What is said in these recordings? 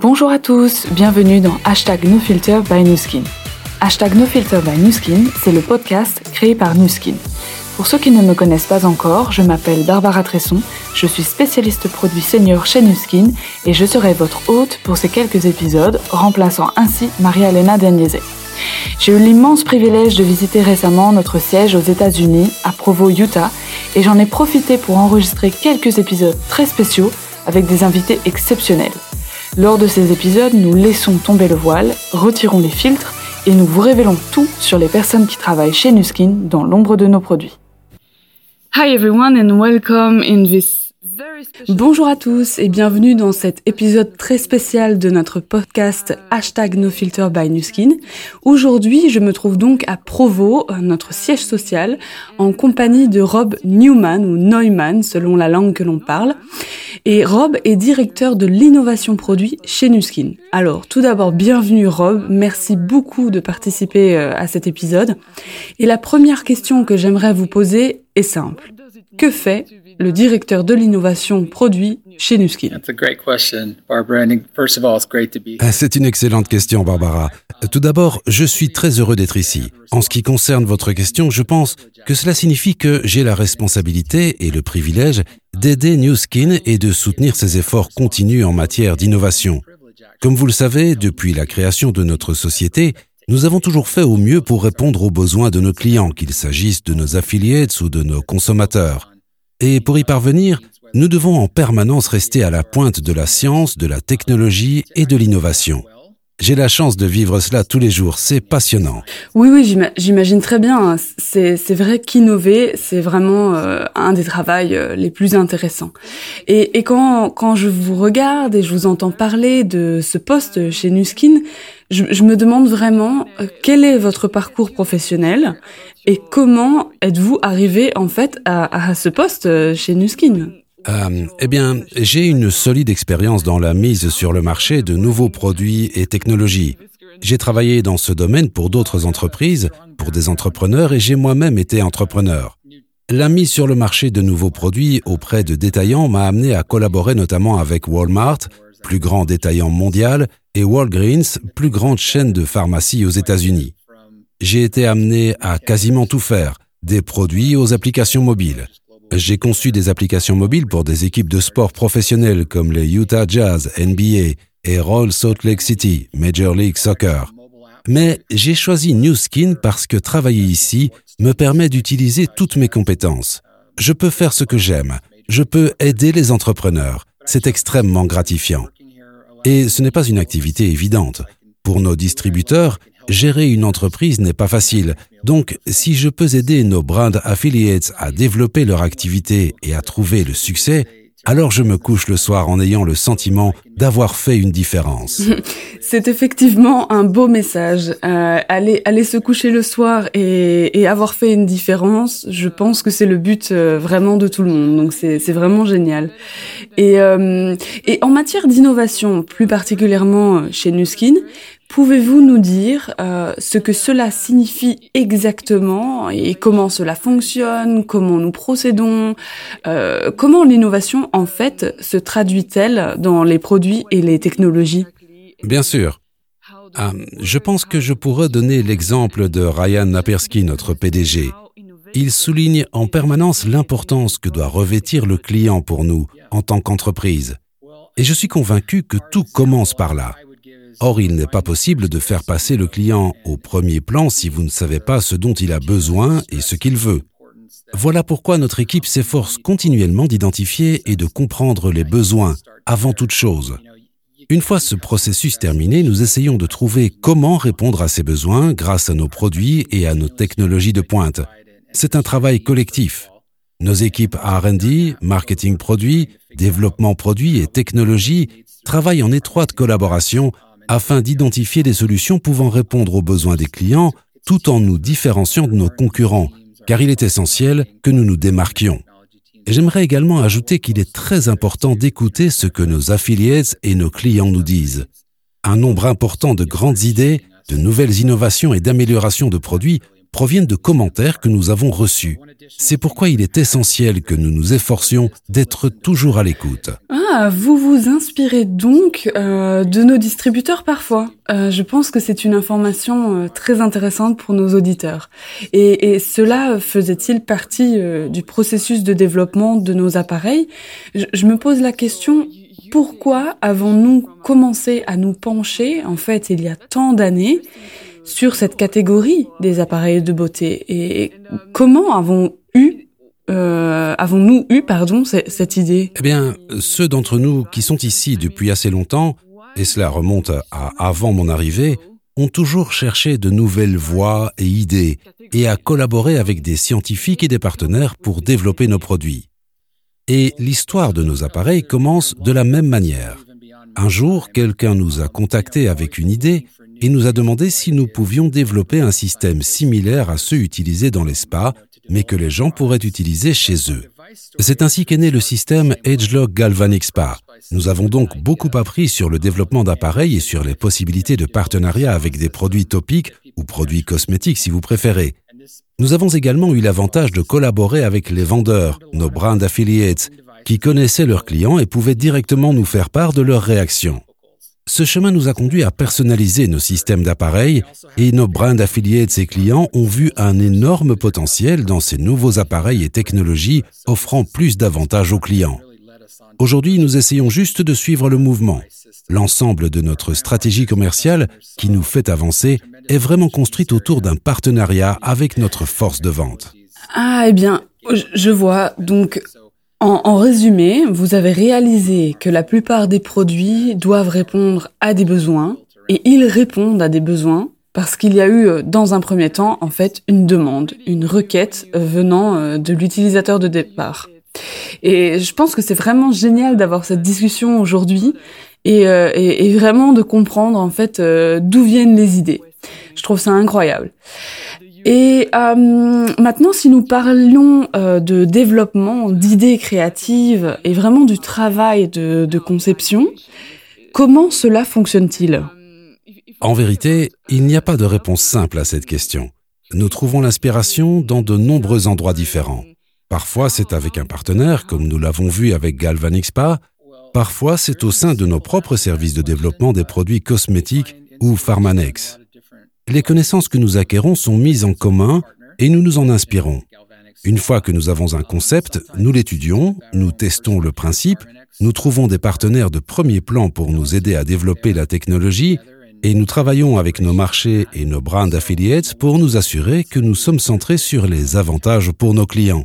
Bonjour à tous, bienvenue dans Hashtag NoFilter by Newskin. Hashtag NoFilter by Newskin, c'est le podcast créé par Newskin. Pour ceux qui ne me connaissent pas encore, je m'appelle Barbara Tresson, je suis spécialiste produit senior chez Newskin et je serai votre hôte pour ces quelques épisodes, remplaçant ainsi Maria-Elena Daniese. J'ai eu l'immense privilège de visiter récemment notre siège aux États-Unis, à Provo, Utah, et j'en ai profité pour enregistrer quelques épisodes très spéciaux avec des invités exceptionnels. Lors de ces épisodes, nous laissons tomber le voile, retirons les filtres et nous vous révélons tout sur les personnes qui travaillent chez Nuskin dans l'ombre de nos produits. Hi everyone and welcome in this Bonjour à tous et bienvenue dans cet épisode très spécial de notre podcast Hashtag NoFilter by Nuskin. Aujourd'hui, je me trouve donc à Provo, notre siège social, en compagnie de Rob Newman ou Neumann selon la langue que l'on parle. Et Rob est directeur de l'innovation produit chez Nuskin. Alors, tout d'abord, bienvenue Rob, merci beaucoup de participer euh, à cet épisode. Et la première question que j'aimerais vous poser est simple. Que fait le directeur de l'innovation produit chez Nuskin ah, C'est une excellente question, Barbara. Tout d'abord, je suis très heureux d'être ici. En ce qui concerne votre question, je pense que cela signifie que j'ai la responsabilité et le privilège d'aider Newskin et de soutenir ses efforts continus en matière d'innovation. Comme vous le savez, depuis la création de notre société, nous avons toujours fait au mieux pour répondre aux besoins de nos clients, qu'il s'agisse de nos affiliates ou de nos consommateurs. Et pour y parvenir, nous devons en permanence rester à la pointe de la science, de la technologie et de l'innovation. J'ai la chance de vivre cela tous les jours, c'est passionnant. Oui, oui, j'imagine très bien. C'est vrai qu'innover, c'est vraiment euh, un des travails euh, les plus intéressants. Et, quand, quand je vous regarde et je vous entends parler de ce poste chez Nuskin, je, me demande vraiment euh, quel est votre parcours professionnel et comment êtes-vous arrivé en fait à, ce poste chez Nuskin? Euh, eh bien, j'ai une solide expérience dans la mise sur le marché de nouveaux produits et technologies. J'ai travaillé dans ce domaine pour d'autres entreprises, pour des entrepreneurs, et j'ai moi-même été entrepreneur. La mise sur le marché de nouveaux produits auprès de détaillants m'a amené à collaborer notamment avec Walmart, plus grand détaillant mondial, et Walgreens, plus grande chaîne de pharmacie aux États-Unis. J'ai été amené à quasiment tout faire, des produits aux applications mobiles. J'ai conçu des applications mobiles pour des équipes de sport professionnelles comme les Utah Jazz, NBA, et Royal Salt Lake City, Major League Soccer. Mais j'ai choisi New Skin parce que travailler ici me permet d'utiliser toutes mes compétences. Je peux faire ce que j'aime. Je peux aider les entrepreneurs. C'est extrêmement gratifiant. Et ce n'est pas une activité évidente. Pour nos distributeurs, gérer une entreprise n'est pas facile. Donc, si je peux aider nos brand affiliates à développer leur activité et à trouver le succès, alors je me couche le soir en ayant le sentiment d'avoir fait une différence. C'est effectivement un beau message. Euh, aller, aller se coucher le soir et, et, avoir fait une différence, je pense que c'est le but euh, vraiment de tout le monde. Donc c'est, vraiment génial. Et, euh, et en matière d'innovation, plus particulièrement chez Nuskin, Pouvez-vous nous dire euh, ce que cela signifie exactement et comment cela fonctionne, comment nous procédons, euh, comment l'innovation en fait se traduit-elle dans les produits et les technologies? Bien sûr. Ah, je pense que je pourrais donner l'exemple de Ryan Napersky, notre PDG. Il souligne en permanence l'importance que doit revêtir le client pour nous en tant qu'entreprise. Et je suis convaincu que tout commence par là. Or, il n'est pas possible de faire passer le client au premier plan si vous ne savez pas ce dont il a besoin et ce qu'il veut. Voilà pourquoi notre équipe s'efforce continuellement d'identifier et de comprendre les besoins avant toute chose. Une fois ce processus terminé, nous essayons de trouver comment répondre à ces besoins grâce à nos produits et à nos technologies de pointe. C'est un travail collectif. Nos équipes RD, marketing produit, développement produit et technologie travaillent en étroite collaboration afin d'identifier des solutions pouvant répondre aux besoins des clients tout en nous différenciant de nos concurrents, car il est essentiel que nous nous démarquions. J'aimerais également ajouter qu'il est très important d'écouter ce que nos affiliates et nos clients nous disent. Un nombre important de grandes idées, de nouvelles innovations et d'améliorations de produits proviennent de commentaires que nous avons reçus. C'est pourquoi il est essentiel que nous nous efforcions d'être toujours à l'écoute. Ah, vous vous inspirez donc euh, de nos distributeurs parfois. Euh, je pense que c'est une information euh, très intéressante pour nos auditeurs. Et, cela faisait-il partie du processus de développement de nos appareils? Je me pose la question, pourquoi avons-nous commencé à nous pencher, en fait, il y a tant d'années, sur cette catégorie des appareils de beauté Et comment euh, avons-nous eu, cette idée? Eh bien, ceux d'entre nous qui sont ici depuis assez longtemps, et cela remonte à avant mon arrivée, ont toujours cherché de nouvelles voies et idées et à collaborer avec des scientifiques et des partenaires pour développer nos produits. Et l'histoire de nos appareils commence de la même manière. Un jour, quelqu'un nous a contactés avec une idée et nous a demandé si nous pouvions développer un système similaire à ceux utilisés dans les spas, mais que les gens pourraient utiliser chez eux. C'est ainsi qu'est né le système Edgelog Galvanic Spa. Nous avons donc beaucoup appris sur le développement d'appareils et sur les possibilités de partenariat avec des produits topiques ou produits cosmétiques si vous préférez. Nous avons également eu l'avantage de collaborer avec les vendeurs, nos brand affiliates, qui connaissaient leurs clients et pouvaient directement nous faire part de leurs réactions. Ce chemin nous a conduit à personnaliser nos systèmes d'appareils et nos brand affiliates et clients ont vu un énorme potentiel dans ces nouveaux appareils et technologies offrant plus d'avantages aux clients. Aujourd'hui, nous essayons juste de suivre le mouvement. L'ensemble de notre stratégie commerciale qui nous fait avancer est vraiment construite autour d'un partenariat avec notre force de vente. Ah, eh bien, je vois. Donc, en, en, résumé, vous avez réalisé que la plupart des produits doivent répondre à des besoins et ils répondent à des besoins parce qu'il y a eu euh, dans un premier temps en fait une demande, une requête euh, venant euh, de l'utilisateur de départ. Et je pense que c'est vraiment génial d'avoir cette discussion aujourd'hui et, et, et, vraiment de comprendre en fait d'où viennent les idées. Je trouve ça incroyable. Et euh, maintenant, si nous parlions euh, de développement, d'idées créatives et vraiment du travail de, de conception, comment cela fonctionne-t-il? En vérité, il n'y a pas de réponse simple à cette question. Nous trouvons l'inspiration dans de nombreux endroits différents. Parfois, c'est avec un partenaire, comme nous l'avons vu avec Galvanic Spa. Parfois, c'est au sein de nos propres services de développement des produits cosmétiques ou Pharmanex les connaissances que nous acquérons sont mises en commun et nous nous en inspirons. Une fois que nous avons un concept, nous l'étudions, nous testons le principe, nous trouvons des partenaires de premier plan pour nous aider à développer la technologie et nous travaillons avec nos marchés et nos brand affiliates pour nous assurer que nous sommes centrés sur les avantages pour nos clients.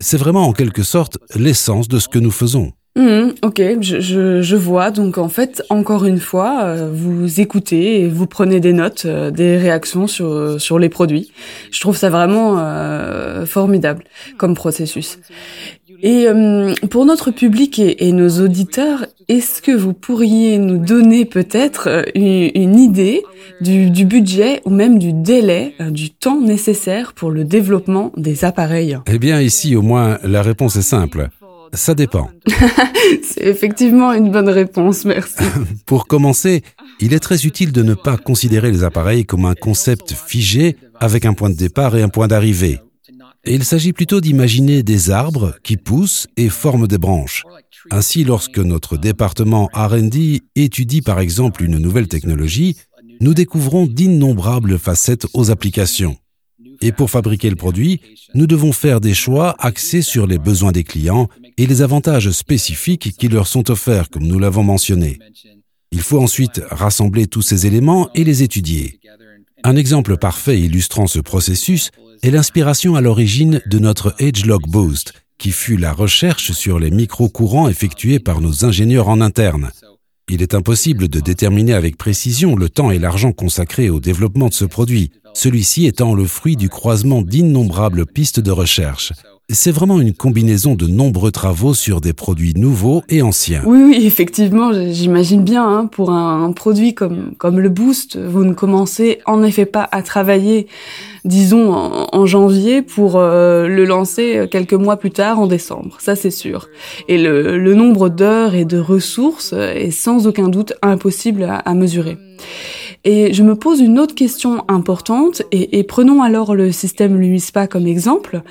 C'est vraiment en quelque sorte l'essence de ce que nous faisons. Mmh, ok, je, je, je, vois. Donc en fait, encore une fois, euh, vous écoutez et vous prenez des notes, euh, des réactions sur, sur les produits. Je trouve ça vraiment euh, formidable comme processus. Et euh, pour notre public et, nos auditeurs, est-ce que vous pourriez nous donner peut-être euh, une, une, idée du, du, budget ou même du délai, du temps nécessaire pour le développement des appareils? Eh bien ici, au moins, la réponse est simple. Ça dépend. C'est effectivement une bonne réponse, merci. Pour commencer, il est très utile de ne pas considérer les appareils comme un concept figé avec un point de départ et un point d'arrivée. Il s'agit plutôt d'imaginer des arbres qui poussent et forment des branches. Ainsi, lorsque notre département RD étudie par exemple une nouvelle technologie, nous découvrons d'innombrables facettes aux applications. Et pour fabriquer le produit, nous devons faire des choix axés sur les besoins des clients et les avantages spécifiques qui leur sont offerts, comme nous l'avons mentionné. Il faut ensuite rassembler tous ces éléments et les étudier. Un exemple parfait illustrant ce processus est l'inspiration à l'origine de notre AgeLog Boost, qui fut la recherche sur les micro-courants effectués par nos ingénieurs en interne. Il est impossible de déterminer avec précision le temps et l'argent consacrés au développement de ce produit, celui-ci étant le fruit du croisement d'innombrables pistes de recherche. C'est vraiment une combinaison de nombreux travaux sur des produits nouveaux et anciens. Oui, oui, effectivement, j'imagine bien. Hein, pour un, produit comme, comme le Boost, vous ne commencez en effet pas à travailler, disons, en, janvier pour euh, le lancer quelques mois plus tard, en décembre. Ça, c'est sûr. Et le, nombre d'heures et de ressources est sans aucun doute impossible à mesurer. Et je me pose une autre question importante, et, prenons alors le système Lumispa comme exemple.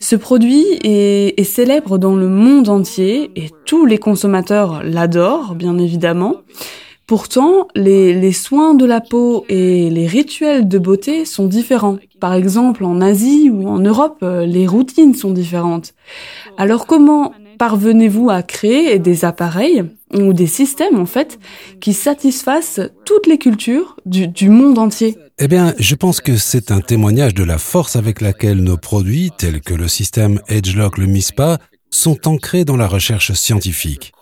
Ce produit est, célèbre dans le monde entier et tous les consommateurs l'adorent, bien évidemment. Pourtant, les, soins de la peau et les rituels de beauté sont différents. Par exemple, en Asie ou en Europe, les routines sont différentes. Alors comment parvenez-vous à créer des appareils ou des systèmes en fait qui satisfassent toutes les cultures du, monde entier Eh bien, je pense que c'est un témoignage de la force avec laquelle nos produits, tels que le système EdgeLock le MISPA, sont ancrés dans la recherche scientifique.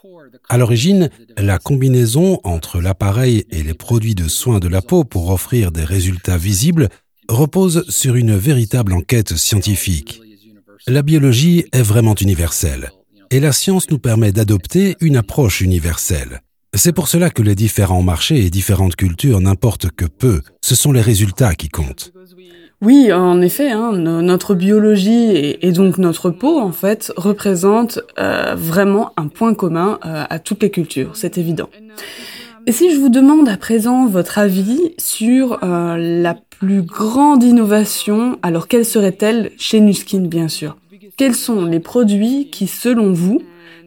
À l'origine, la combinaison entre l'appareil et les produits de soins de la peau pour offrir des résultats visibles repose sur une véritable enquête scientifique. La biologie est vraiment universelle et la science nous permet d'adopter une approche universelle. C'est pour cela que les différents marchés et différentes cultures n'importent que peu, ce sont les résultats qui comptent. Oui, en effet, hein, notre biologie et, donc notre peau, en fait, représente euh, vraiment un point commun euh, à toutes les cultures, c'est évident. Et si je vous demande à présent votre avis sur euh, la plus grande innovation, alors quelle serait-elle chez Nuskin, bien sûr? Quels sont les produits qui, selon vous,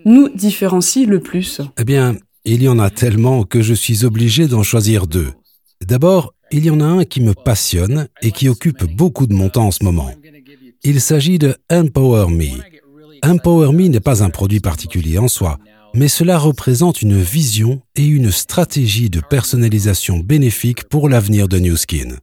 nous différencient le plus? Eh bien, il y en a tellement que je suis obligé d'en choisir deux. D'abord, il y en a un qui me passionne et qui occupe beaucoup de mon temps en ce moment. Il s'agit de Empower Me. Empower Me n'est pas un produit particulier en soi, mais cela représente une vision et une stratégie de personnalisation bénéfique pour l'avenir de New Skin.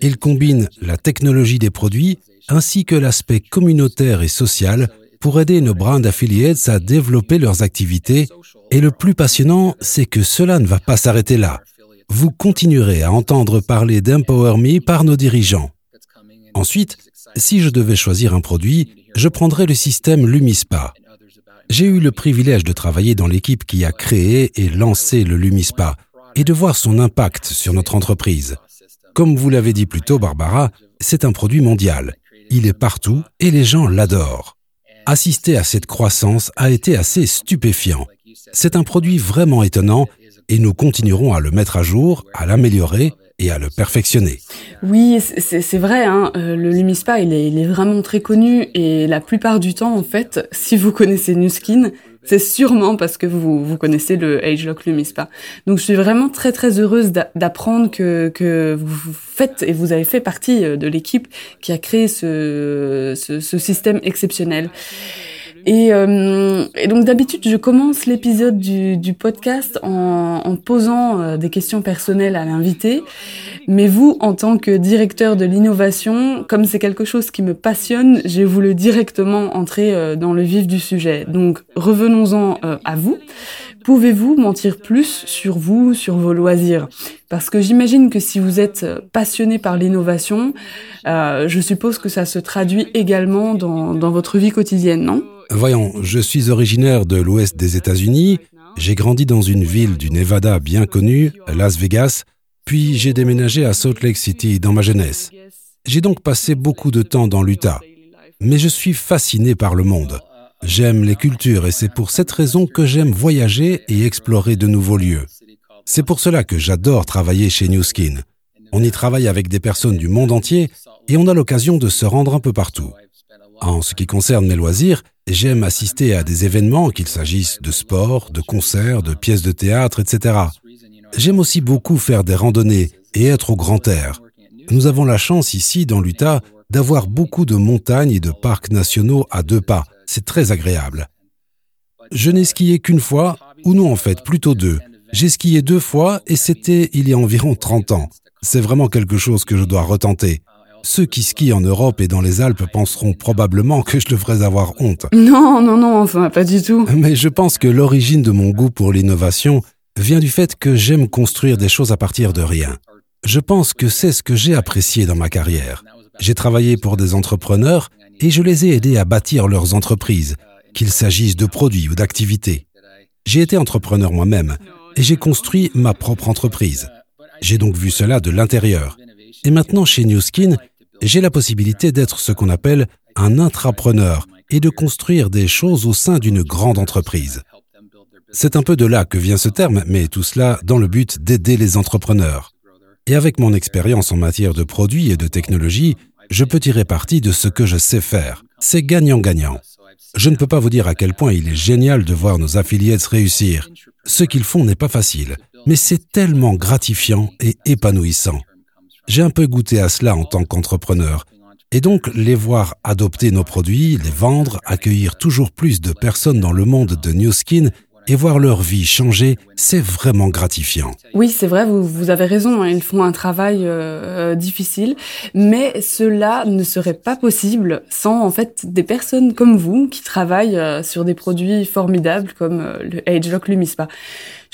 Il combine la technologie des produits ainsi que l'aspect communautaire et social pour aider nos brand affiliates à développer leurs activités. Et le plus passionnant, c'est que cela ne va pas s'arrêter là. Vous continuerez à entendre parler d'Empower Me par nos dirigeants. Ensuite, si je devais choisir un produit, je prendrais le système Lumispa. J'ai eu le privilège de travailler dans l'équipe qui a créé et lancé le Lumispa et de voir son impact sur notre entreprise. Comme vous l'avez dit plus tôt, Barbara, c'est un produit mondial. Il est partout et les gens l'adorent. Assister à cette croissance a été assez stupéfiant. C'est un produit vraiment étonnant et nous continuerons à le mettre à jour, à l'améliorer et à le perfectionner. Oui, c'est vrai. Hein. Euh, le Lumispa, il est, vraiment très connu et la plupart du temps, en fait, si vous connaissez Nuskin, c'est sûrement parce que vous, vous connaissez le AgeLock Lumispa. Donc je suis vraiment très très heureuse d'apprendre que, que vous faites et vous avez fait partie euh, de l'équipe qui a créé ce, ce, ce système exceptionnel. Et, euh, et donc d'habitude, je commence l'épisode du, du, podcast en, en posant euh, des questions personnelles à l'invité. Mais vous, en tant que directeur de l'innovation, comme c'est quelque chose qui me passionne, j'ai voulu directement entrer euh, dans le vif du sujet. Donc revenons-en à vous. Pouvez-vous mentir plus sur vous, sur vos loisirs? Parce que j'imagine que si vous êtes passionné par l'innovation, euh, je suppose que ça se traduit également dans, dans votre vie quotidienne, non? Voyons, je suis originaire de l'ouest des États-Unis. J'ai grandi dans une ville du Nevada bien connue, Las Vegas, puis j'ai déménagé à Salt Lake City dans ma jeunesse. J'ai donc passé beaucoup de temps dans l'Utah. Mais je suis fasciné par le monde. J'aime les cultures et c'est pour cette raison que j'aime voyager et explorer de nouveaux lieux. C'est pour cela que j'adore travailler chez New Skin. On y travaille avec des personnes du monde entier et on a l'occasion de se rendre un peu partout. En ce qui concerne mes loisirs, j'aime assister à des événements, qu'il s'agisse de sport, de concerts, de pièces de théâtre, etc. J'aime aussi beaucoup faire des randonnées et être au grand air. Nous avons la chance ici, dans l'Utah, d'avoir beaucoup de montagnes et de parcs nationaux à deux pas. C'est très agréable. Je n'ai skié qu'une fois, ou non en fait, plutôt deux. J'ai skié deux fois et c'était il y a environ 30 ans. C'est vraiment quelque chose que je dois retenter. Ceux qui skient en Europe et dans les Alpes penseront probablement que je devrais avoir honte. Non, non, non, enfin, pas du tout. Mais je pense que l'origine de mon goût pour l'innovation vient du fait que j'aime construire des choses à partir de rien. Je pense que c'est ce que j'ai apprécié dans ma carrière. J'ai travaillé pour des entrepreneurs et je les ai aidés à bâtir leurs entreprises, qu'il s'agisse de produits ou d'activités. J'ai été entrepreneur moi-même et j'ai construit ma propre entreprise. J'ai donc vu cela de l'intérieur. Et maintenant, chez New Skin, j'ai la possibilité d'être ce qu'on appelle un intrapreneur et de construire des choses au sein d'une grande entreprise. C'est un peu de là que vient ce terme, mais tout cela dans le but d'aider les entrepreneurs. Et avec mon expérience en matière de produits et de technologie, je peux tirer parti de ce que je sais faire. C'est gagnant-gagnant. Je ne peux pas vous dire à quel point il est génial de voir nos affiliates réussir. Ce qu'ils font n'est pas facile, mais c'est tellement gratifiant et épanouissant. J'ai un peu goûté à cela en tant qu'entrepreneur. Et donc, les voir adopter nos produits, les vendre, accueillir toujours plus de personnes dans le monde de New Skin et voir leur vie changer, c'est vraiment gratifiant. Oui, c'est vrai, vous, vous, avez raison, hein, ils font un travail euh, euh, difficile, mais cela ne serait pas possible sans en fait des personnes comme vous qui travaillent euh, sur des produits formidables comme euh, le AgeLock.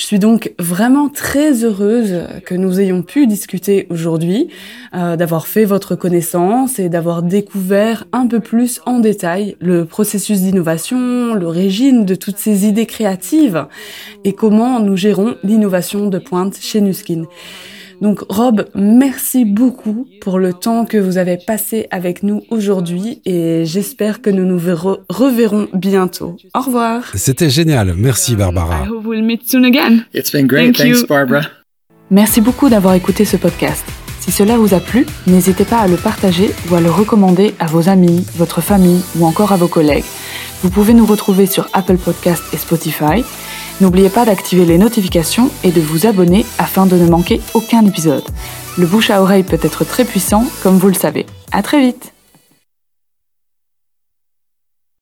Je suis donc vraiment très heureuse que nous ayons pu discuter aujourd'hui, euh, d'avoir fait votre connaissance et d'avoir découvert un peu plus en détail le processus d'innovation, l'origine de toutes ces idées créatives et comment nous gérons l'innovation de pointe chez Nuskin. Donc Rob, merci beaucoup pour le temps que vous avez passé avec nous aujourd'hui et j'espère que nous nous reverrons bientôt. Au revoir. C'était génial. Merci Barbara. Merci beaucoup d'avoir écouté ce podcast. Si cela vous a plu, n'hésitez pas à le partager ou à le recommander à vos amis, votre famille ou encore à vos collègues. Vous pouvez nous retrouver sur Apple Podcast et Spotify. N'oubliez pas d'activer les notifications et de vous abonner afin de ne manquer aucun épisode. Le bouche à oreille peut être très puissant, comme vous le savez. À très vite!